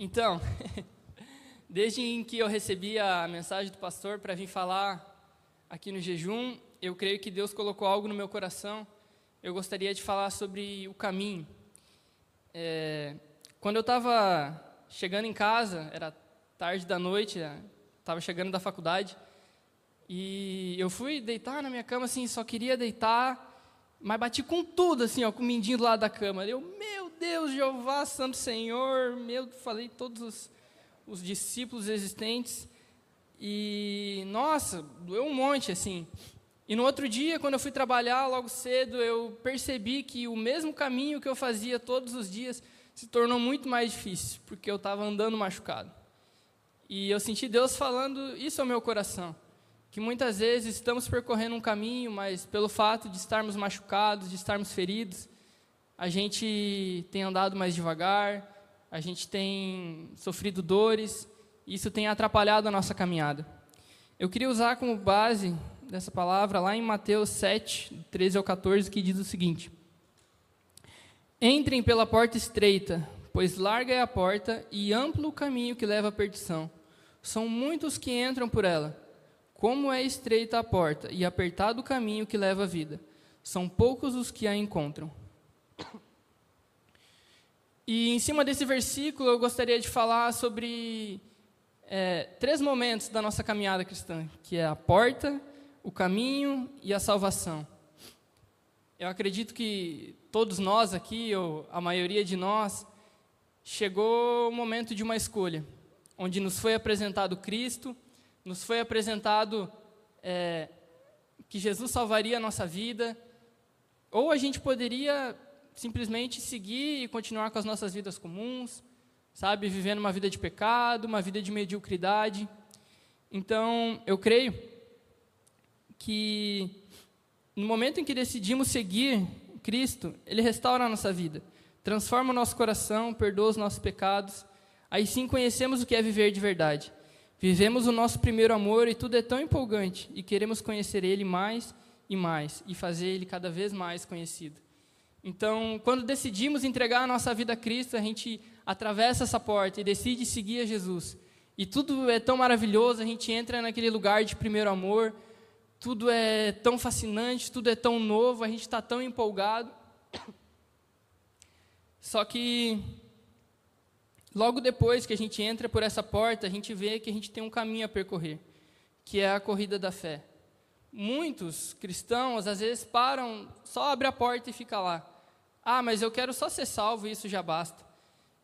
Então, desde em que eu recebi a mensagem do pastor para vir falar aqui no jejum, eu creio que Deus colocou algo no meu coração. Eu gostaria de falar sobre o caminho. É, quando eu estava chegando em casa, era tarde da noite, estava chegando da faculdade, e eu fui deitar na minha cama, assim, só queria deitar, mas bati com tudo, assim, ó, com o mindinho do lado da cama. Eu, meu Deus, Jeová, Santo Senhor, meu, falei todos os, os discípulos existentes, e, nossa, doeu um monte, assim. E no outro dia, quando eu fui trabalhar logo cedo, eu percebi que o mesmo caminho que eu fazia todos os dias se tornou muito mais difícil, porque eu estava andando machucado. E eu senti Deus falando isso ao meu coração que muitas vezes estamos percorrendo um caminho, mas pelo fato de estarmos machucados, de estarmos feridos, a gente tem andado mais devagar, a gente tem sofrido dores, e isso tem atrapalhado a nossa caminhada. Eu queria usar como base dessa palavra lá em Mateus 7, 13 ao 14, que diz o seguinte: Entrem pela porta estreita, pois larga é a porta e amplo o caminho que leva à perdição. São muitos que entram por ela. Como é estreita a porta e apertado o caminho que leva à vida, são poucos os que a encontram. E em cima desse versículo, eu gostaria de falar sobre é, três momentos da nossa caminhada cristã, que é a porta, o caminho e a salvação. Eu acredito que todos nós aqui, ou a maioria de nós, chegou o momento de uma escolha, onde nos foi apresentado Cristo nos foi apresentado é, que Jesus salvaria a nossa vida, ou a gente poderia simplesmente seguir e continuar com as nossas vidas comuns, sabe, vivendo uma vida de pecado, uma vida de mediocridade. Então, eu creio que no momento em que decidimos seguir Cristo, Ele restaura a nossa vida, transforma o nosso coração, perdoa os nossos pecados. Aí sim conhecemos o que é viver de verdade. Vivemos o nosso primeiro amor e tudo é tão empolgante e queremos conhecer Ele mais e mais e fazer Ele cada vez mais conhecido. Então, quando decidimos entregar a nossa vida a Cristo, a gente atravessa essa porta e decide seguir a Jesus. E tudo é tão maravilhoso, a gente entra naquele lugar de primeiro amor, tudo é tão fascinante, tudo é tão novo, a gente está tão empolgado. Só que Logo depois que a gente entra por essa porta, a gente vê que a gente tem um caminho a percorrer, que é a corrida da fé. Muitos cristãos às vezes param, só abre a porta e fica lá. Ah, mas eu quero só ser salvo e isso já basta.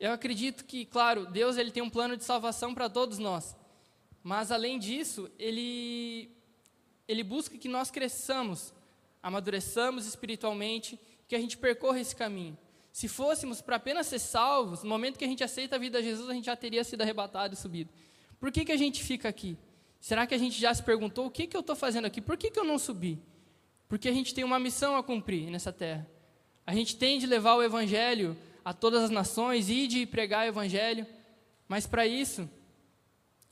Eu acredito que, claro, Deus ele tem um plano de salvação para todos nós. Mas além disso, ele ele busca que nós cresçamos, amadureçamos espiritualmente, que a gente percorra esse caminho. Se fôssemos para apenas ser salvos, no momento que a gente aceita a vida de Jesus, a gente já teria sido arrebatado e subido. Por que, que a gente fica aqui? Será que a gente já se perguntou o que, que eu estou fazendo aqui? Por que, que eu não subi? Porque a gente tem uma missão a cumprir nessa terra. A gente tem de levar o Evangelho a todas as nações e de pregar o Evangelho, mas para isso,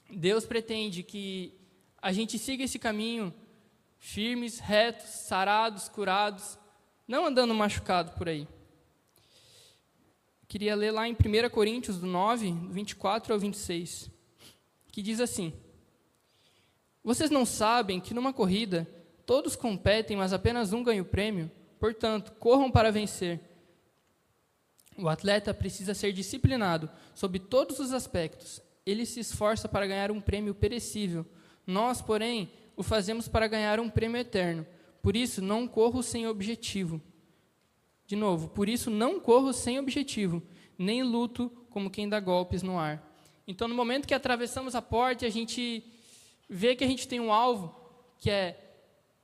Deus pretende que a gente siga esse caminho firmes, retos, sarados, curados, não andando machucado por aí. Queria ler lá em 1 Coríntios 9, 24 ao 26, que diz assim: Vocês não sabem que numa corrida todos competem, mas apenas um ganha o prêmio? Portanto, corram para vencer. O atleta precisa ser disciplinado sob todos os aspectos. Ele se esforça para ganhar um prêmio perecível. Nós, porém, o fazemos para ganhar um prêmio eterno. Por isso, não corro sem objetivo. De novo, por isso não corro sem objetivo, nem luto como quem dá golpes no ar. Então, no momento que atravessamos a porta, a gente vê que a gente tem um alvo, que é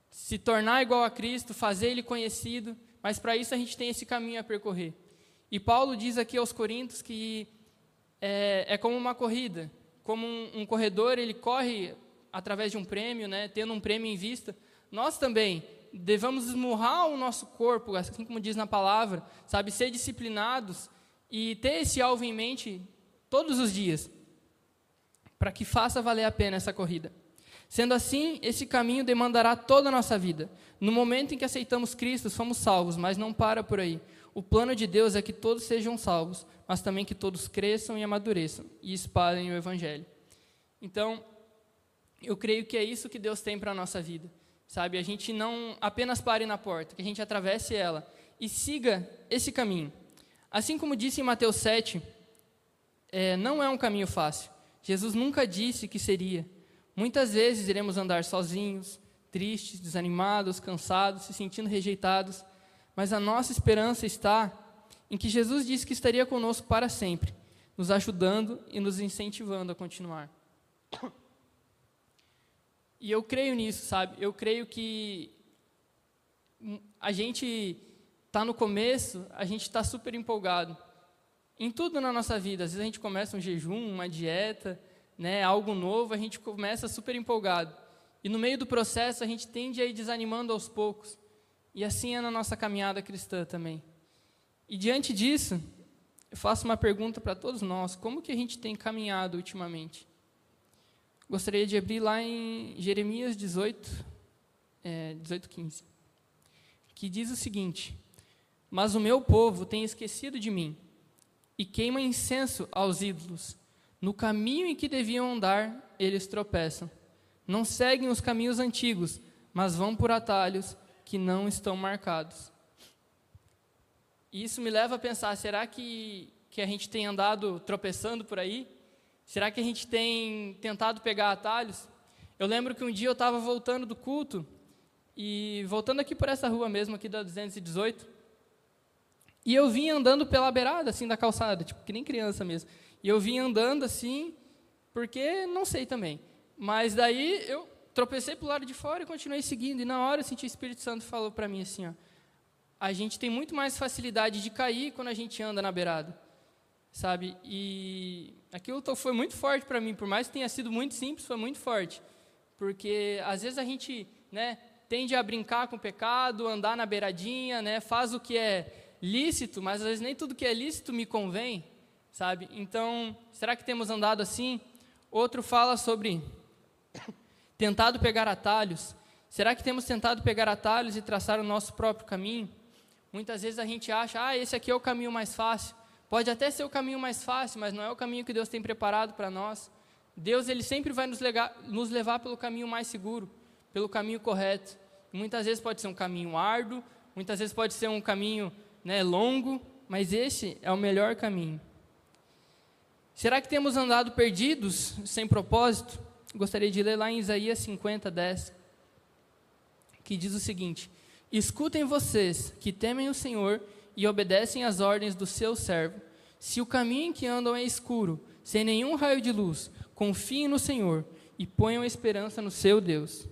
se tornar igual a Cristo, fazer Ele conhecido, mas para isso a gente tem esse caminho a percorrer. E Paulo diz aqui aos Coríntios que é, é como uma corrida, como um, um, corredor, ele corre através de um prêmio, né, tendo um prêmio em vista. Nós também devemos esmurrar o nosso corpo, assim como diz na palavra, sabe, ser disciplinados e ter esse alvo em mente todos os dias, para que faça valer a pena essa corrida. Sendo assim, esse caminho demandará toda a nossa vida. No momento em que aceitamos Cristo, somos salvos, mas não para por aí. O plano de Deus é que todos sejam salvos, mas também que todos cresçam e amadureçam e espalhem o Evangelho. Então, eu creio que é isso que Deus tem para a nossa vida, sabe? A gente não apenas pare na porta, que a gente atravesse ela e siga esse caminho. Assim como disse em Mateus 7, é, não é um caminho fácil. Jesus nunca disse que seria. Muitas vezes iremos andar sozinhos, tristes, desanimados, cansados, se sentindo rejeitados, mas a nossa esperança está em que Jesus disse que estaria conosco para sempre, nos ajudando e nos incentivando a continuar. E eu creio nisso, sabe? Eu creio que a gente está no começo, a gente está super empolgado. Em tudo na nossa vida, às vezes a gente começa um jejum, uma dieta, né, algo novo, a gente começa super empolgado. E no meio do processo a gente tende a ir desanimando aos poucos. E assim é na nossa caminhada cristã também. E diante disso, eu faço uma pergunta para todos nós: como que a gente tem caminhado ultimamente? Gostaria de abrir lá em Jeremias 18, é, 18, 15, que diz o seguinte: Mas o meu povo tem esquecido de mim e queima incenso aos ídolos. No caminho em que deviam andar, eles tropeçam. Não seguem os caminhos antigos, mas vão por atalhos que não estão marcados. E isso me leva a pensar: será que, que a gente tem andado tropeçando por aí? Será que a gente tem tentado pegar atalhos? Eu lembro que um dia eu estava voltando do culto, e voltando aqui por essa rua mesmo, aqui da 218, e eu vim andando pela beirada, assim, da calçada, tipo, que nem criança mesmo. E eu vim andando assim, porque não sei também. Mas daí eu tropecei para o lado de fora e continuei seguindo. E na hora eu senti o Espírito Santo falou para mim assim, ó, a gente tem muito mais facilidade de cair quando a gente anda na beirada sabe? E aquilo foi muito forte para mim, por mais que tenha sido muito simples, foi muito forte, porque às vezes a gente, né, tende a brincar com o pecado, andar na beiradinha, né, faz o que é lícito, mas às vezes nem tudo que é lícito me convém, sabe? Então, será que temos andado assim? Outro fala sobre tentado pegar atalhos. Será que temos tentado pegar atalhos e traçar o nosso próprio caminho? Muitas vezes a gente acha, ah, esse aqui é o caminho mais fácil. Pode até ser o caminho mais fácil, mas não é o caminho que Deus tem preparado para nós. Deus ele sempre vai nos, legar, nos levar pelo caminho mais seguro, pelo caminho correto. Muitas vezes pode ser um caminho árduo, muitas vezes pode ser um caminho né, longo, mas esse é o melhor caminho. Será que temos andado perdidos, sem propósito? Gostaria de ler lá em Isaías 50, 10, que diz o seguinte: Escutem vocês que temem o Senhor e obedecem às ordens do seu servo. Se o caminho em que andam é escuro, sem nenhum raio de luz, confiem no Senhor e ponham esperança no seu Deus.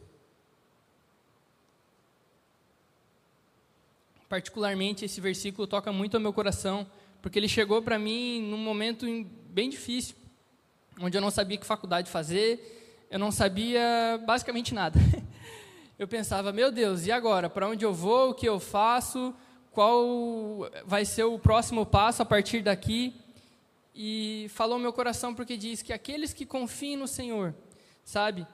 Particularmente, esse versículo toca muito ao meu coração, porque ele chegou para mim num momento bem difícil, onde eu não sabia que faculdade fazer, eu não sabia basicamente nada. Eu pensava, meu Deus, e agora? Para onde eu vou? O que eu faço? Qual vai ser o próximo passo a partir daqui. E falou meu coração porque diz que aqueles que confiem no Senhor, sabe?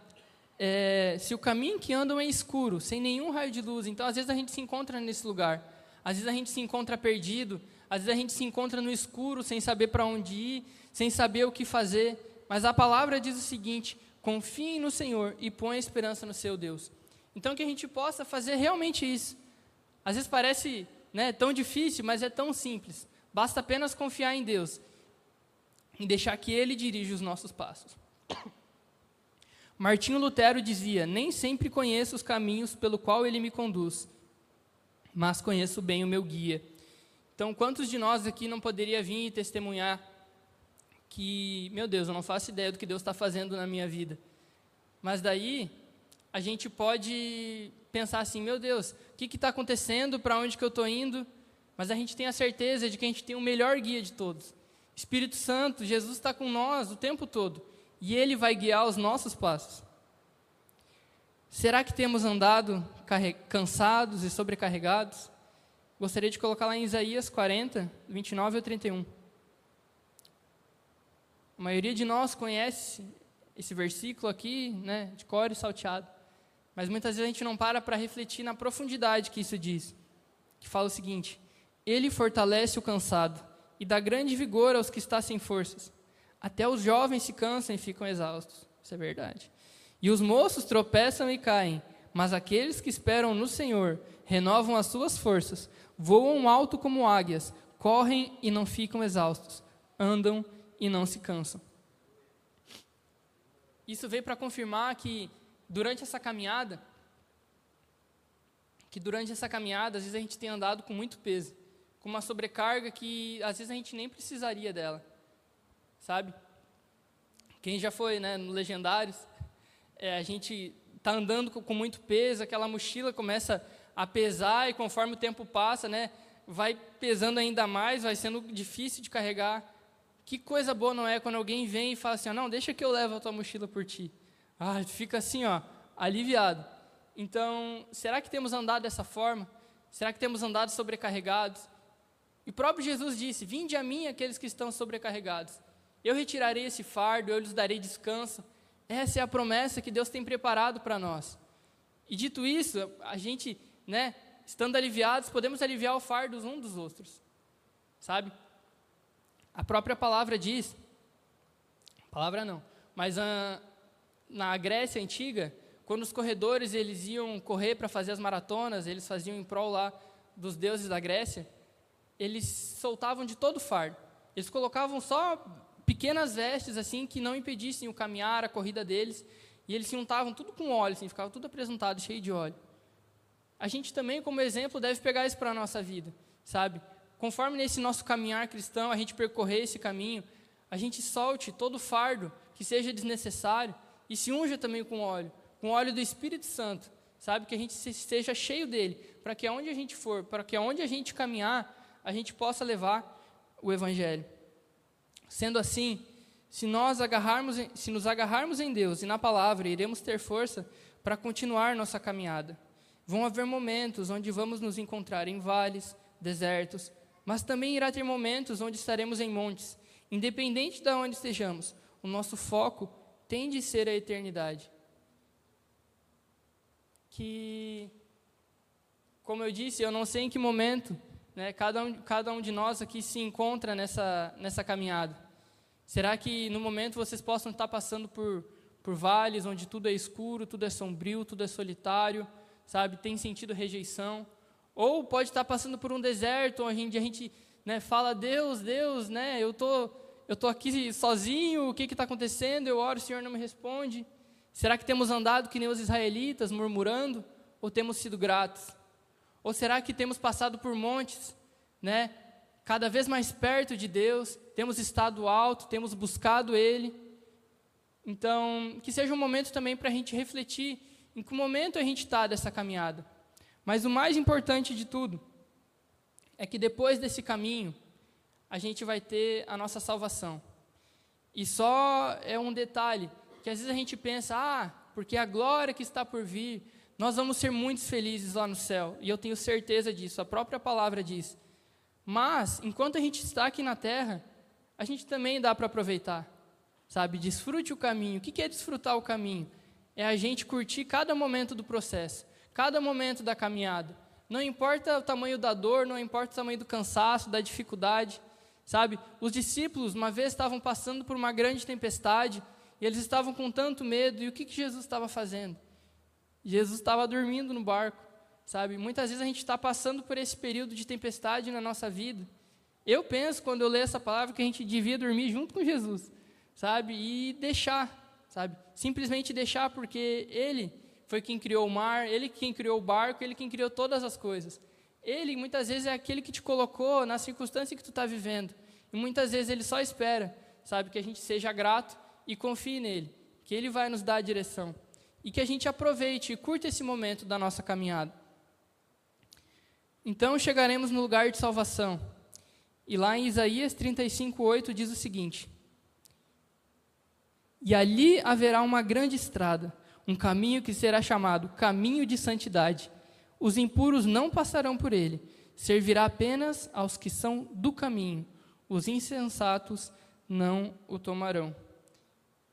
É, se o caminho que andam é escuro, sem nenhum raio de luz, então às vezes a gente se encontra nesse lugar, às vezes a gente se encontra perdido, às vezes a gente se encontra no escuro, sem saber para onde ir, sem saber o que fazer, mas a palavra diz o seguinte: confiem no Senhor e põe a esperança no seu Deus. Então que a gente possa fazer realmente isso. Às vezes parece né, tão difícil, mas é tão simples. Basta apenas confiar em Deus e deixar que Ele dirija os nossos passos. Martinho Lutero dizia: Nem sempre conheço os caminhos pelo qual Ele me conduz, mas conheço bem o meu guia. Então, quantos de nós aqui não poderia vir e testemunhar que, meu Deus, eu não faço ideia do que Deus está fazendo na minha vida? Mas daí a gente pode pensar assim, meu Deus, o que está acontecendo, para onde que eu estou indo? Mas a gente tem a certeza de que a gente tem o melhor guia de todos. Espírito Santo, Jesus está com nós o tempo todo e Ele vai guiar os nossos passos. Será que temos andado cansados e sobrecarregados? Gostaria de colocar lá em Isaías 40, 29 ao 31. A maioria de nós conhece esse versículo aqui, né, de cor e salteado. Mas muitas vezes a gente não para para refletir na profundidade que isso diz. Que fala o seguinte: Ele fortalece o cansado e dá grande vigor aos que estão sem forças. Até os jovens se cansam e ficam exaustos. Isso é verdade. E os moços tropeçam e caem, mas aqueles que esperam no Senhor renovam as suas forças, voam alto como águias, correm e não ficam exaustos, andam e não se cansam. Isso veio para confirmar que durante essa caminhada, que durante essa caminhada, às vezes a gente tem andado com muito peso, com uma sobrecarga que às vezes a gente nem precisaria dela, sabe? Quem já foi né, no Legendários, é, a gente está andando com, com, muito peso, aquela mochila começa a pesar e conforme o tempo passa, né, vai pesando ainda mais, vai sendo difícil de carregar. Que coisa boa não é quando alguém vem e fala assim, ah, não, deixa que eu levo a tua mochila por ti. Ah, fica assim, ó, aliviado. Então, será que temos andado dessa forma? Será que temos andado sobrecarregados? E o próprio Jesus disse: Vinde a mim aqueles que estão sobrecarregados. Eu retirarei esse fardo, eu lhes darei descanso. Essa é a promessa que Deus tem preparado para nós. E dito isso, a gente, né, estando aliviados, podemos aliviar o fardo uns dos outros. Sabe? A própria palavra diz, palavra não, mas a, na Grécia antiga, quando os corredores eles iam correr para fazer as maratonas, eles faziam em prol lá dos deuses da Grécia, eles soltavam de todo o fardo. Eles colocavam só pequenas vestes assim que não impedissem o caminhar, a corrida deles, e eles se untavam tudo com óleo, assim, ficava tudo apresentado, cheio de óleo. A gente também, como exemplo, deve pegar isso para a nossa vida, sabe? Conforme nesse nosso caminhar cristão, a gente percorrer esse caminho, a gente solte todo o fardo que seja desnecessário e se unja também com óleo, com óleo do Espírito Santo, sabe? Que a gente esteja cheio dele, para que aonde a gente for, para que aonde a gente caminhar, a gente possa levar o Evangelho. Sendo assim, se nós agarrarmos, se nos agarrarmos em Deus e na palavra, iremos ter força para continuar nossa caminhada. Vão haver momentos onde vamos nos encontrar em vales, desertos, mas também irá ter momentos onde estaremos em montes. Independente de onde estejamos, o nosso foco tem de ser a eternidade. Que, como eu disse, eu não sei em que momento né, cada, um, cada um de nós aqui se encontra nessa, nessa caminhada. Será que no momento vocês possam estar passando por, por vales onde tudo é escuro, tudo é sombrio, tudo é solitário, sabe? Tem sentido rejeição. Ou pode estar passando por um deserto onde a gente né, fala, Deus, Deus, né, eu tô, eu tô aqui sozinho, o que está acontecendo? Eu oro, o Senhor não me responde. Será que temos andado que nem os israelitas, murmurando? Ou temos sido gratos? Ou será que temos passado por montes, né, cada vez mais perto de Deus, temos estado alto, temos buscado Ele? Então, que seja um momento também para a gente refletir em que momento a gente está dessa caminhada. Mas o mais importante de tudo é que depois desse caminho, a gente vai ter a nossa salvação. E só é um detalhe, que às vezes a gente pensa, ah, porque a glória que está por vir, nós vamos ser muito felizes lá no céu. E eu tenho certeza disso, a própria palavra diz. Mas, enquanto a gente está aqui na terra, a gente também dá para aproveitar. Sabe, desfrute o caminho. O que é desfrutar o caminho? É a gente curtir cada momento do processo cada momento da caminhada. Não importa o tamanho da dor, não importa o tamanho do cansaço, da dificuldade, sabe? Os discípulos, uma vez, estavam passando por uma grande tempestade e eles estavam com tanto medo. E o que, que Jesus estava fazendo? Jesus estava dormindo no barco, sabe? Muitas vezes a gente está passando por esse período de tempestade na nossa vida. Eu penso, quando eu leio essa palavra, que a gente devia dormir junto com Jesus, sabe? E deixar, sabe? Simplesmente deixar, porque Ele foi quem criou o mar, ele quem criou o barco, ele quem criou todas as coisas. Ele, muitas vezes, é aquele que te colocou na circunstância que tu está vivendo. E muitas vezes ele só espera, sabe, que a gente seja grato e confie nele, que ele vai nos dar a direção. E que a gente aproveite e curta esse momento da nossa caminhada. Então chegaremos no lugar de salvação. E lá em Isaías 35:8 diz o seguinte: E ali haverá uma grande estrada, um caminho que será chamado caminho de santidade. Os impuros não passarão por ele, servirá apenas aos que são do caminho. Os insensatos não o tomarão.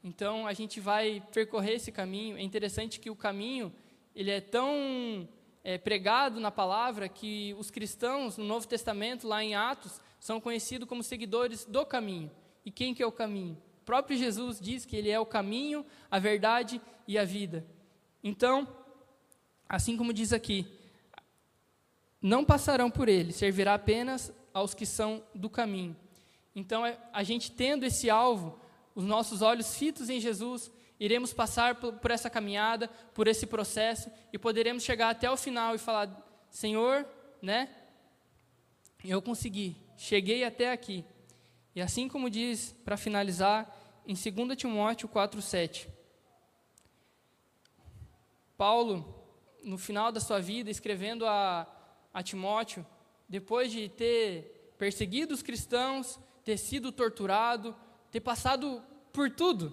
Então a gente vai percorrer esse caminho. É interessante que o caminho ele é tão é, pregado na palavra que os cristãos no Novo Testamento, lá em Atos, são conhecidos como seguidores do caminho. E quem que é o caminho? O próprio Jesus diz que ele é o caminho, a verdade e a vida. Então, assim como diz aqui, não passarão por ele, servirá apenas aos que são do caminho. Então, é, a gente tendo esse alvo, os nossos olhos fitos em Jesus, iremos passar por, essa caminhada, por esse processo e poderemos chegar até o final e falar: Senhor, né? Eu consegui, cheguei até aqui. E assim como diz, para finalizar, em 2 Timóteo 4,7, Paulo, no final da sua vida, escrevendo a, a Timóteo, depois de ter perseguido os cristãos, ter sido torturado, ter passado por tudo,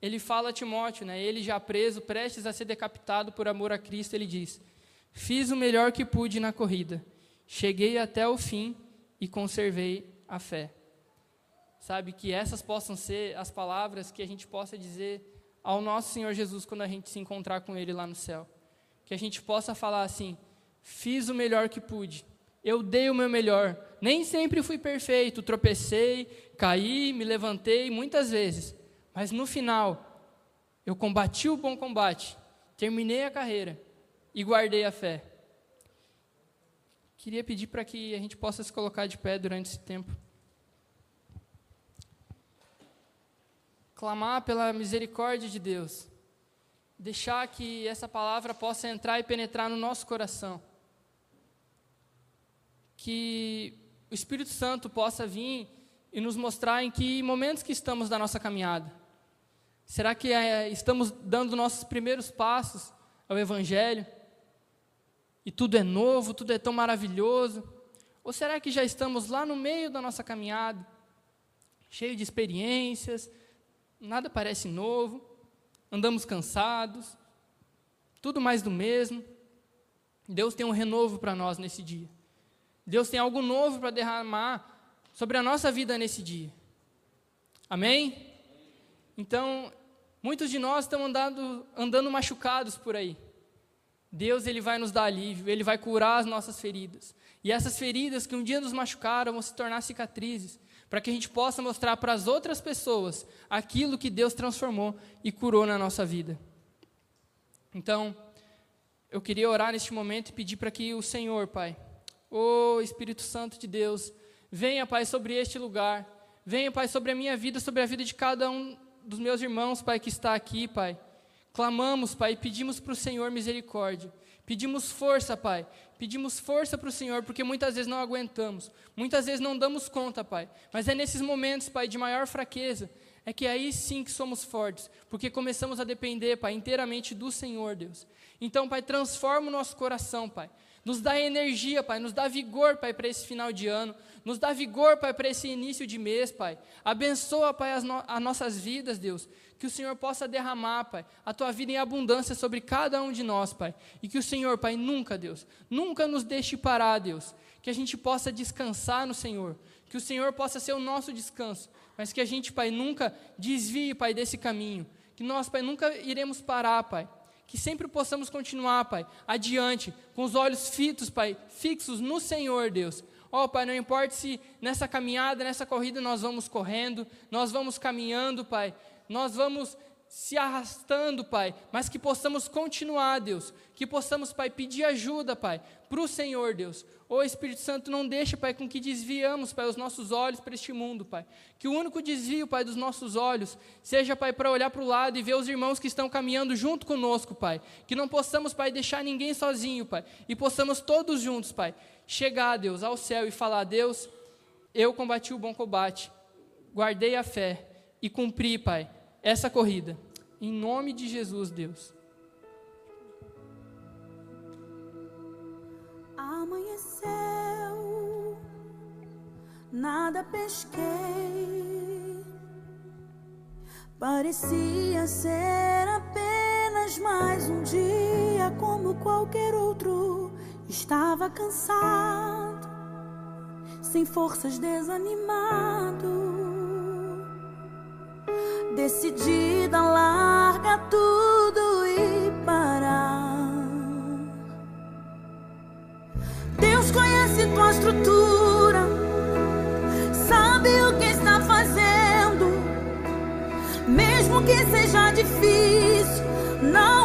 ele fala a Timóteo, né, ele já preso, prestes a ser decapitado por amor a Cristo, ele diz: Fiz o melhor que pude na corrida, cheguei até o fim e conservei a fé. Sabe, que essas possam ser as palavras que a gente possa dizer ao nosso Senhor Jesus quando a gente se encontrar com Ele lá no céu. Que a gente possa falar assim: fiz o melhor que pude, eu dei o meu melhor. Nem sempre fui perfeito, tropecei, caí, me levantei muitas vezes, mas no final, eu combati o bom combate, terminei a carreira e guardei a fé. Queria pedir para que a gente possa se colocar de pé durante esse tempo. Clamar pela misericórdia de Deus. Deixar que essa palavra possa entrar e penetrar no nosso coração. Que o Espírito Santo possa vir e nos mostrar em que momentos que estamos da nossa caminhada. Será que é, estamos dando nossos primeiros passos ao Evangelho? e tudo é novo, tudo é tão maravilhoso? Ou será que já estamos lá no meio da nossa caminhada, cheio de experiências, nada parece novo, andamos cansados, tudo mais do mesmo? Deus tem um renovo para nós nesse dia. Deus tem algo novo para derramar sobre a nossa vida nesse dia. Amém? Então, muitos de nós estão andando, andando machucados por aí. Deus ele vai nos dar alívio, ele vai curar as nossas feridas. E essas feridas que um dia nos machucaram vão se tornar cicatrizes, para que a gente possa mostrar para as outras pessoas aquilo que Deus transformou e curou na nossa vida. Então, eu queria orar neste momento e pedir para que o Senhor, Pai, o Espírito Santo de Deus, venha, Pai, sobre este lugar, venha, Pai, sobre a minha vida, sobre a vida de cada um dos meus irmãos, Pai, que está aqui, Pai. Clamamos, Pai, pedimos para o Senhor misericórdia. Pedimos força, Pai. Pedimos força para o Senhor, porque muitas vezes não aguentamos. Muitas vezes não damos conta, Pai. Mas é nesses momentos, Pai, de maior fraqueza, é que aí sim que somos fortes, porque começamos a depender, Pai, inteiramente do Senhor, Deus. Então, Pai, transforma o nosso coração, Pai. Nos dá energia, Pai, nos dá vigor, Pai, para esse final de ano. Nos dá vigor, Pai, para esse início de mês, Pai. Abençoa, Pai, as, no as nossas vidas, Deus que o Senhor possa derramar, Pai, a tua vida em abundância sobre cada um de nós, Pai. E que o Senhor, Pai, nunca, Deus, nunca nos deixe parar, Deus. Que a gente possa descansar no Senhor. Que o Senhor possa ser o nosso descanso. Mas que a gente, Pai, nunca desvie, Pai, desse caminho. Que nós, Pai, nunca iremos parar, Pai. Que sempre possamos continuar, Pai, adiante, com os olhos fitos, Pai, fixos no Senhor, Deus. Ó oh, Pai, não importa se nessa caminhada, nessa corrida nós vamos correndo, nós vamos caminhando, Pai, nós vamos se arrastando, Pai, mas que possamos continuar, Deus, que possamos, Pai, pedir ajuda, Pai, para o Senhor, Deus. Ô Espírito Santo, não deixe, Pai, com que desviamos, Pai, os nossos olhos para este mundo, Pai. Que o único desvio, Pai, dos nossos olhos seja, Pai, para olhar para o lado e ver os irmãos que estão caminhando junto conosco, Pai. Que não possamos, Pai, deixar ninguém sozinho, Pai, e possamos todos juntos, Pai, chegar, Deus, ao céu e falar: Deus, eu combati o bom combate, guardei a fé e cumpri, Pai essa corrida. Em nome de Jesus, Deus. Amanheceu, nada pesquei. Parecia ser apenas mais um dia como qualquer outro. Estava cansado, sem forças, desanimado Decidida, larga tudo e parar. Deus conhece tua estrutura, sabe o que está fazendo, mesmo que seja difícil. Não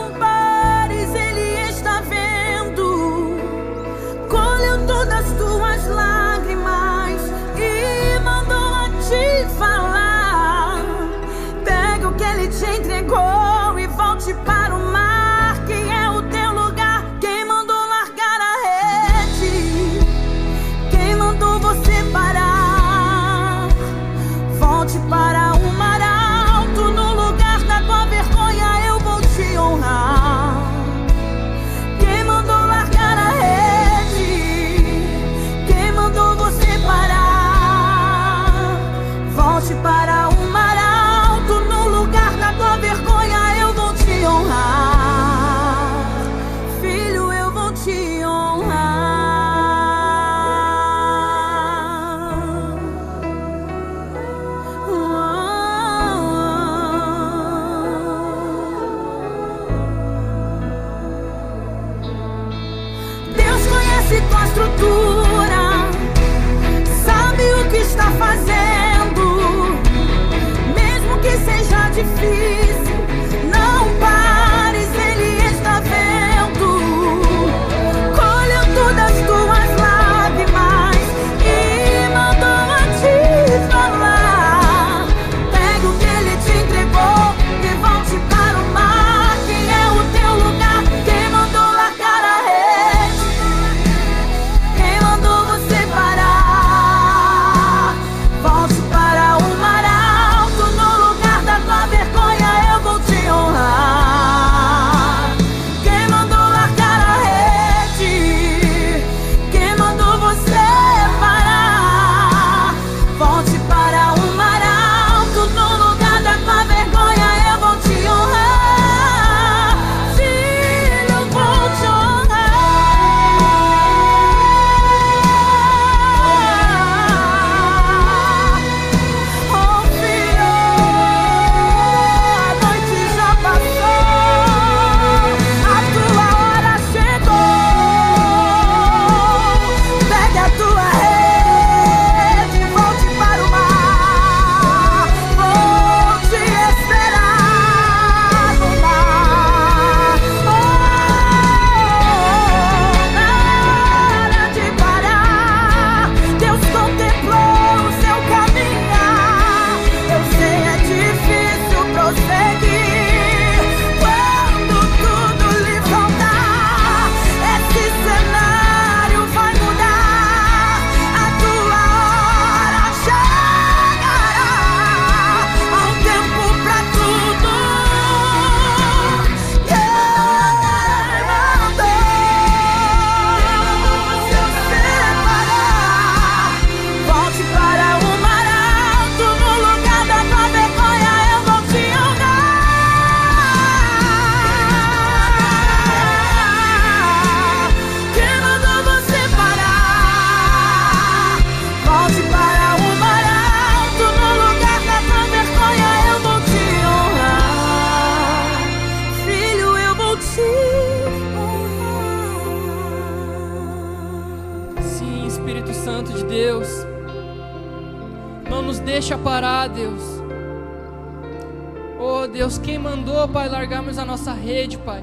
largarmos a nossa rede, Pai?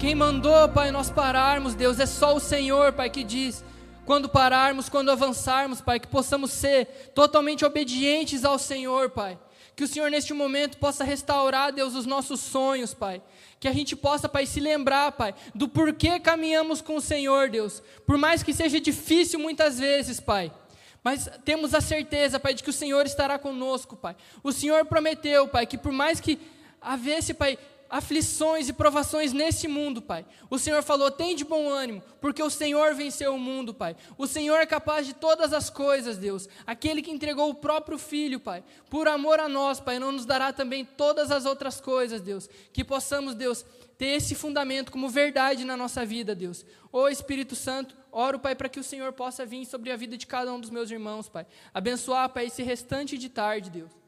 Quem mandou, Pai, nós pararmos, Deus? É só o Senhor, Pai, que diz. Quando pararmos, quando avançarmos, Pai, que possamos ser totalmente obedientes ao Senhor, Pai. Que o Senhor, neste momento, possa restaurar, Deus, os nossos sonhos, Pai. Que a gente possa, Pai, se lembrar, Pai, do porquê caminhamos com o Senhor, Deus. Por mais que seja difícil muitas vezes, Pai. Mas temos a certeza, Pai, de que o Senhor estará conosco, Pai. O Senhor prometeu, Pai, que por mais que havesse, Pai, aflições e provações nesse mundo, Pai. O Senhor falou: tem de bom ânimo, porque o Senhor venceu o mundo, Pai. O Senhor é capaz de todas as coisas, Deus. Aquele que entregou o próprio Filho, Pai, por amor a nós, Pai, não nos dará também todas as outras coisas, Deus. Que possamos, Deus, ter esse fundamento como verdade na nossa vida, Deus. Ô Espírito Santo, oro, Pai, para que o Senhor possa vir sobre a vida de cada um dos meus irmãos, Pai. Abençoar, Pai, esse restante de tarde, Deus.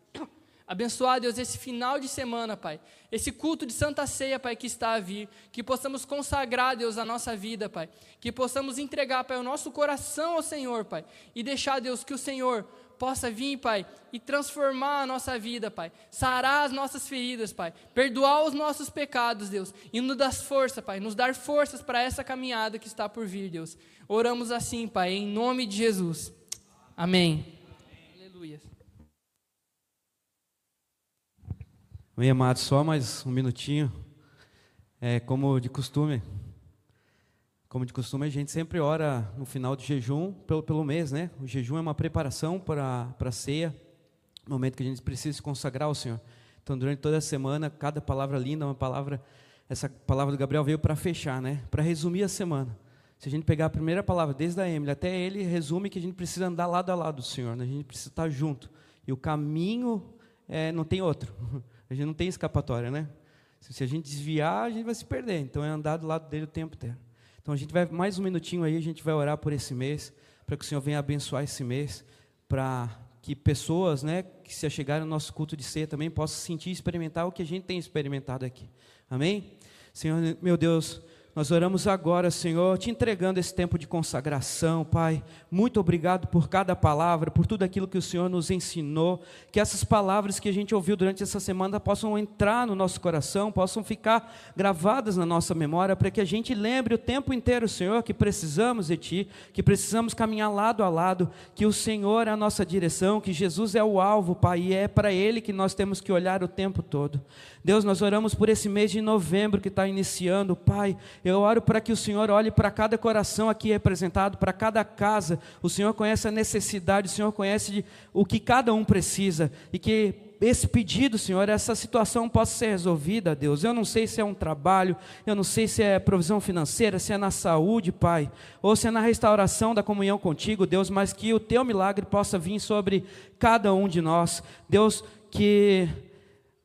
Abençoar, Deus, esse final de semana, Pai. Esse culto de Santa Ceia, Pai, que está a vir. Que possamos consagrar, Deus, a nossa vida, Pai. Que possamos entregar, Pai, o nosso coração ao Senhor, Pai. E deixar, Deus, que o Senhor possa vir, Pai, e transformar a nossa vida, Pai. Sarar as nossas feridas, Pai. Perdoar os nossos pecados, Deus. E nos dar força, Pai. Nos dar forças para essa caminhada que está por vir, Deus. Oramos assim, Pai, em nome de Jesus. Amém. Aleluia. Bem, amados, só mais um minutinho. É, como de costume, como de costume, a gente sempre ora no final do jejum pelo, pelo mês, né? O jejum é uma preparação para a ceia, momento que a gente precisa se consagrar ao Senhor. Então, durante toda a semana, cada palavra linda, uma palavra, essa palavra do Gabriel veio para fechar, né? Para resumir a semana. Se a gente pegar a primeira palavra, desde a Emily até ele, resume que a gente precisa andar lado a lado do Senhor, né? a gente precisa estar junto. E o caminho é, não tem outro. A gente não tem escapatória, né? Se a gente desviar, a gente vai se perder. Então é andar do lado dele o tempo inteiro. Então a gente vai mais um minutinho aí, a gente vai orar por esse mês, para que o Senhor venha abençoar esse mês, para que pessoas, né, que se achegarem no nosso culto de ceia também possam sentir e experimentar o que a gente tem experimentado aqui. Amém? Senhor, meu Deus, nós oramos agora, Senhor, te entregando esse tempo de consagração, Pai. Muito obrigado por cada palavra, por tudo aquilo que o Senhor nos ensinou. Que essas palavras que a gente ouviu durante essa semana possam entrar no nosso coração, possam ficar gravadas na nossa memória, para que a gente lembre o tempo inteiro, Senhor, que precisamos de Ti, que precisamos caminhar lado a lado, que o Senhor é a nossa direção, que Jesus é o alvo, Pai, e é para Ele que nós temos que olhar o tempo todo. Deus, nós oramos por esse mês de novembro que está iniciando, Pai. Eu oro para que o Senhor olhe para cada coração aqui representado, para cada casa. O Senhor conhece a necessidade, o Senhor conhece o que cada um precisa e que esse pedido, Senhor, essa situação possa ser resolvida, Deus. Eu não sei se é um trabalho, eu não sei se é provisão financeira, se é na saúde, Pai, ou se é na restauração da comunhão contigo, Deus, mas que o teu milagre possa vir sobre cada um de nós. Deus, que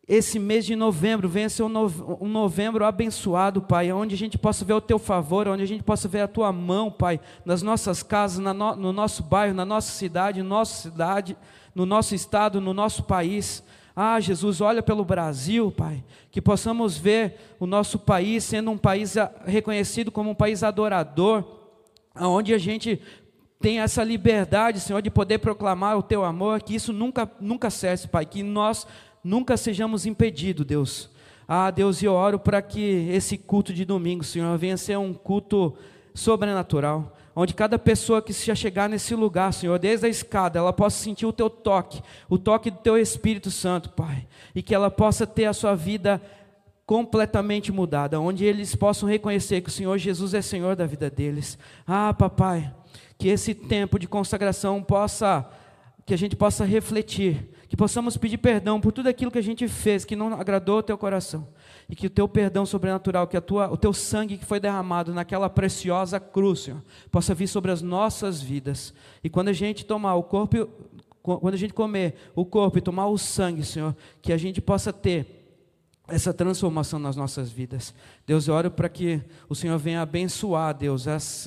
esse mês de novembro venha ser um novembro abençoado, Pai, onde a gente possa ver o Teu favor, onde a gente possa ver a Tua mão, Pai, nas nossas casas, no nosso bairro, na nossa cidade, nossa cidade, no nosso estado, no nosso país. Ah, Jesus, olha pelo Brasil, Pai, que possamos ver o nosso país sendo um país reconhecido como um país adorador, onde a gente tem essa liberdade, Senhor, de poder proclamar o Teu amor, que isso nunca, nunca cesse, Pai, que nós nunca sejamos impedidos, Deus. Ah, Deus, eu oro para que esse culto de domingo, Senhor, venha ser um culto sobrenatural, onde cada pessoa que se chegar nesse lugar, Senhor, desde a escada, ela possa sentir o teu toque, o toque do teu Espírito Santo, Pai, e que ela possa ter a sua vida completamente mudada, onde eles possam reconhecer que o Senhor Jesus é Senhor da vida deles. Ah, papai, que esse tempo de consagração possa que a gente possa refletir, que possamos pedir perdão por tudo aquilo que a gente fez que não agradou o teu coração, e que o teu perdão sobrenatural, que a tua, o teu sangue que foi derramado naquela preciosa cruz, Senhor, possa vir sobre as nossas vidas. E quando a gente tomar o corpo, quando a gente comer o corpo e tomar o sangue, Senhor, que a gente possa ter essa transformação nas nossas vidas. Deus, eu oro para que o Senhor venha abençoar, Deus,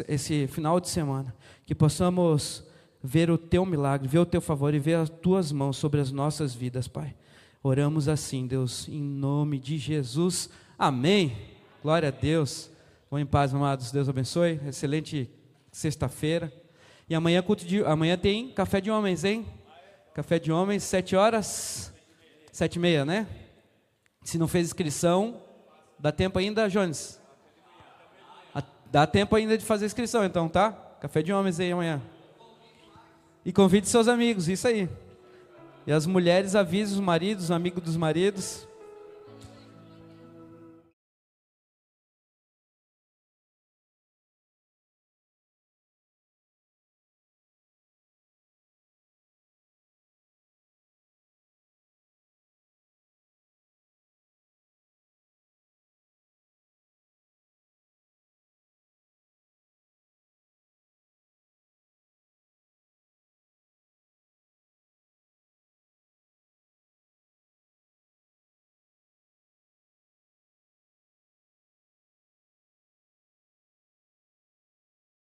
esse final de semana, que possamos ver o teu milagre, ver o teu favor e ver as tuas mãos sobre as nossas vidas, Pai. Oramos assim, Deus, em nome de Jesus. Amém. Glória a Deus. Vão em paz, amados. Deus abençoe. Excelente sexta-feira. E amanhã, culto de, amanhã tem café de homens, hein? Café de homens, sete horas, sete e meia, né? Se não fez inscrição, dá tempo ainda, Jones? Dá tempo ainda de fazer inscrição, então, tá? Café de homens aí amanhã. E convide seus amigos, isso aí. E as mulheres avisem os maridos, os amigos dos maridos.